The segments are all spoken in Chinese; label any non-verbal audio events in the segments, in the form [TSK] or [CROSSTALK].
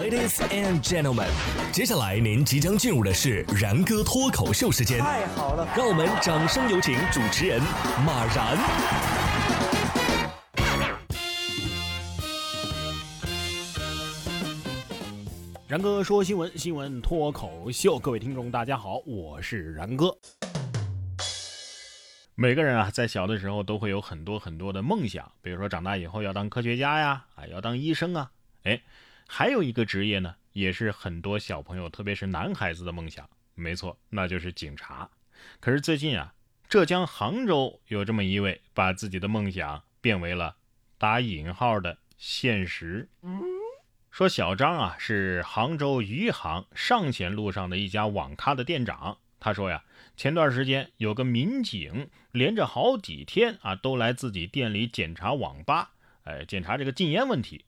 Ladies and gentlemen，接下来您即将进入的是然哥脱口秀时间。太好了，让我们掌声有请主持人马然。然哥说新闻，新闻脱口秀，各位听众大家好，我是然哥。每个人啊，在小的时候都会有很多很多的梦想，比如说长大以后要当科学家呀，啊，要当医生啊，哎，还有一个职业呢，也是很多小朋友，特别是男孩子的梦想，没错，那就是警察。可是最近啊，浙江杭州有这么一位，把自己的梦想变为了打引号的现实。说小张啊是杭州余杭上贤路上的一家网咖的店长。他说呀，前段时间有个民警连着好几天啊都来自己店里检查网吧，哎，检查这个禁烟问题。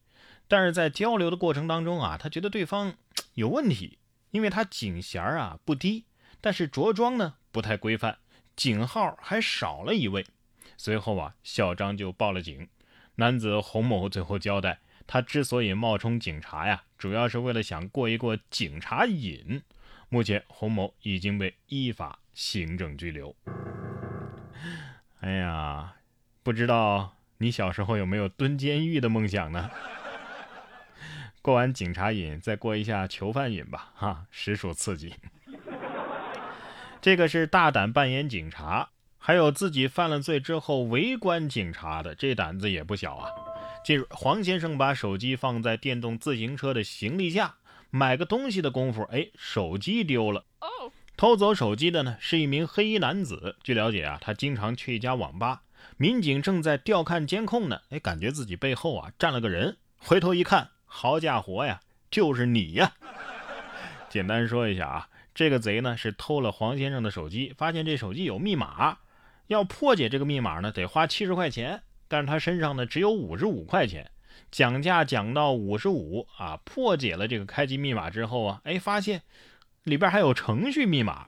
但是在交流的过程当中啊，他觉得对方 [TSK] 有问题，因为他警衔啊不低，但是着装呢不太规范，警号还少了一位。随后啊，小张就报了警。男子洪某最后交代。他之所以冒充警察呀，主要是为了想过一过警察瘾。目前，洪某已经被依法行政拘留。哎呀，不知道你小时候有没有蹲监狱的梦想呢？过完警察瘾，再过一下囚犯瘾吧，哈，实属刺激。这个是大胆扮演警察，还有自己犯了罪之后围观警察的，这胆子也不小啊。近日，黄先生把手机放在电动自行车的行李架，买个东西的功夫，哎，手机丢了。偷走手机的呢是一名黑衣男子。据了解啊，他经常去一家网吧。民警正在调看监控呢，哎，感觉自己背后啊站了个人，回头一看，好家伙呀，就是你呀！[LAUGHS] 简单说一下啊，这个贼呢是偷了黄先生的手机，发现这手机有密码，要破解这个密码呢得花七十块钱。但是他身上呢只有五十五块钱，讲价讲到五十五啊，破解了这个开机密码之后啊，哎，发现里边还有程序密码，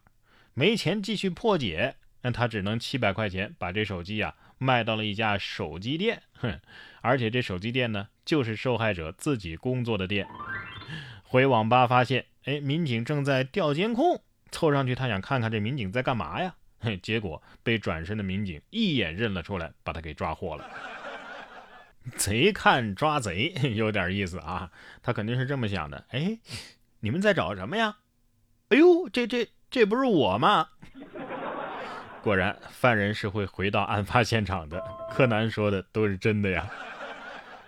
没钱继续破解，那他只能七百块钱把这手机啊卖到了一家手机店，[LAUGHS] 哼，而且这手机店呢就是受害者自己工作的店。[LAUGHS] 回网吧发现，哎，民警正在调监控，凑上去他想看看这民警在干嘛呀。[LAUGHS] 嘿，结果被转身的民警一眼认了出来，把他给抓获了。贼看抓贼，有点意思啊！他肯定是这么想的。哎，你们在找什么呀？哎呦，这这这不是我吗？果然，犯人是会回到案发现场的。[LAUGHS] 柯南说的都是真的呀。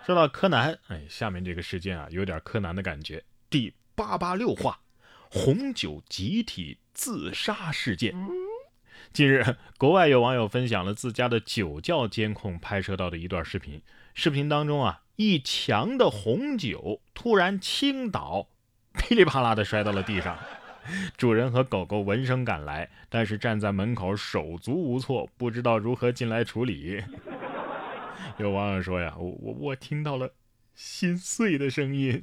说到柯南，哎，下面这个事件啊，有点柯南的感觉。第八八六话：红酒集体自杀事件。近日，国外有网友分享了自家的酒窖监控拍摄到的一段视频。视频当中啊，一墙的红酒突然倾倒，噼里啪啦的摔到了地上。主人和狗狗闻声赶来，但是站在门口手足无措，不知道如何进来处理。[LAUGHS] 有网友说呀：“我我我听到了心碎的声音。”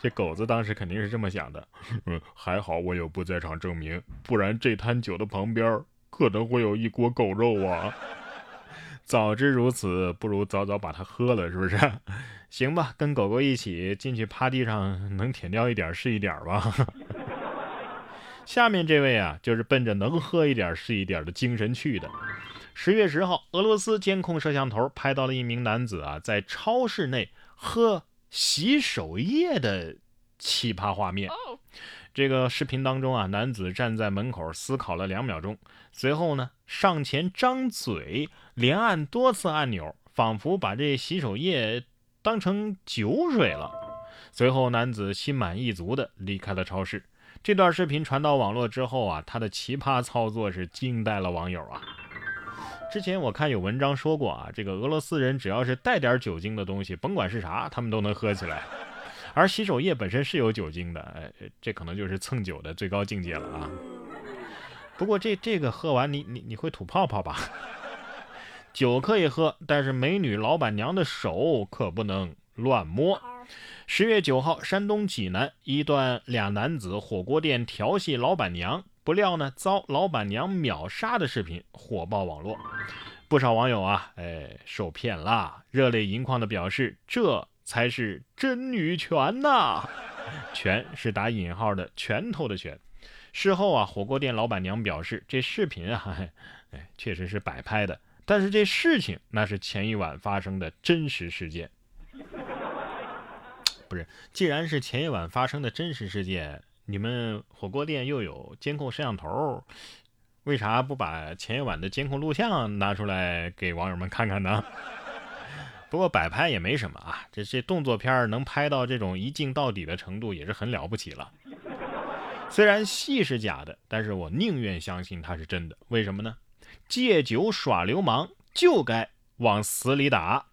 这狗子当时肯定是这么想的，嗯，还好我有不在场证明，不然这摊酒的旁边可能会有一锅狗肉啊！早知如此，不如早早把它喝了，是不是？[LAUGHS] 行吧，跟狗狗一起进去趴地上，能舔掉一点是一点吧。[LAUGHS] 下面这位啊，就是奔着能喝一点是一点的精神去的。十月十号，俄罗斯监控摄像头拍到了一名男子啊，在超市内喝。洗手液的奇葩画面。[LAUGHS] 这个视频当中啊，男子站在门口思考了两秒钟，随后呢上前张嘴，连按多次按钮，仿佛把这洗手液当成酒水了。随后男子心满意足的离开了超市。这段视频传到网络之后啊，他的奇葩操作是惊呆了网友啊。之前我看有文章说过啊，这个俄罗斯人只要是带点酒精的东西，甭管是啥，他们都能喝起来。而洗手液本身是有酒精的，哎，这可能就是蹭酒的最高境界了啊。不过这这个喝完你你你会吐泡泡吧？[LAUGHS] 酒可以喝，但是美女老板娘的手可不能乱摸。十月九号，山东济南一段俩男子火锅店调戏老板娘。不料呢，遭老板娘秒杀的视频火爆网络，不少网友啊，哎，受骗啦，热泪盈眶的表示，这才是真女权呐！拳是打引号的拳头的拳。事后啊，火锅店老板娘表示，这视频啊，哎，确实是摆拍的，但是这事情那是前一晚发生的真实事件。不是，既然是前一晚发生的真实事件，你们火锅店又有监控摄像头，为啥不把前一晚的监控录像拿出来给网友们看看呢？不过摆拍也没什么啊，这这动作片能拍到这种一镜到底的程度，也是很了不起了。虽然戏是假的，但是我宁愿相信它是真的。为什么呢？借酒耍流氓就该往死里打。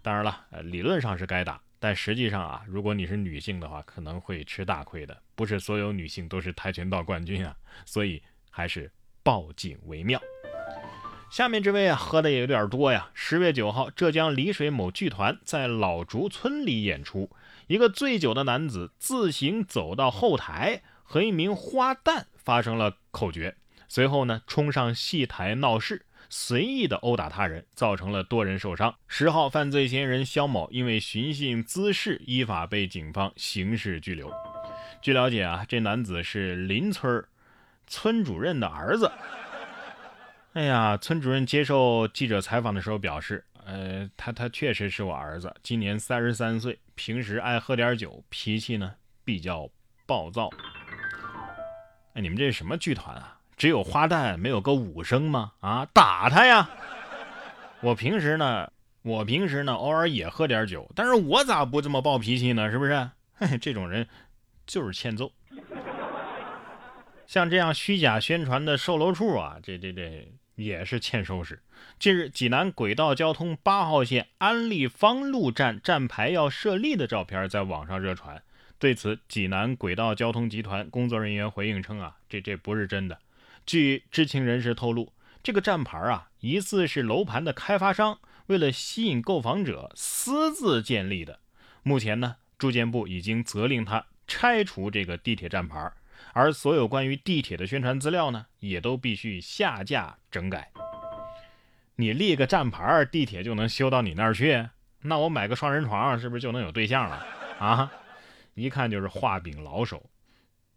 当然了，呃，理论上是该打，但实际上啊，如果你是女性的话，可能会吃大亏的。不是所有女性都是跆拳道冠军啊，所以还是报警为妙。下面这位啊，喝的也有点多呀。十月九号，浙江丽水某剧团在老竹村里演出，一个醉酒的男子自行走到后台。和一名花旦发生了口角，随后呢，冲上戏台闹事，随意的殴打他人，造成了多人受伤。十号，犯罪嫌疑人肖某因为寻衅滋事，依法被警方刑事拘留。据了解啊，这男子是邻村村主任的儿子。哎呀，村主任接受记者采访的时候表示，呃，他他确实是我儿子，今年三十三岁，平时爱喝点酒，脾气呢比较暴躁。哎你们这是什么剧团啊？只有花旦没有个武生吗？啊，打他呀！我平时呢，我平时呢，偶尔也喝点酒，但是我咋不这么暴脾气呢？是不是？嘿，这种人就是欠揍。像这样虚假宣传的售楼处啊，这这这也是欠收拾。近日，济南轨道交通八号线安立方路站站牌要设立的照片在网上热传。对此，济南轨道交通集团工作人员回应称：“啊，这这不是真的。据知情人士透露，这个站牌啊，疑似是楼盘的开发商为了吸引购房者私自建立的。目前呢，住建部已经责令他拆除这个地铁站牌，而所有关于地铁的宣传资料呢，也都必须下架整改。你立个站牌，地铁就能修到你那儿去？那我买个双人床，是不是就能有对象了？啊？”一看就是画饼老手，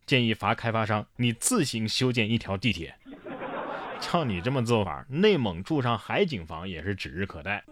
建议罚开发商你自行修建一条地铁。[LAUGHS] 照你这么做法，内蒙住上海景房也是指日可待。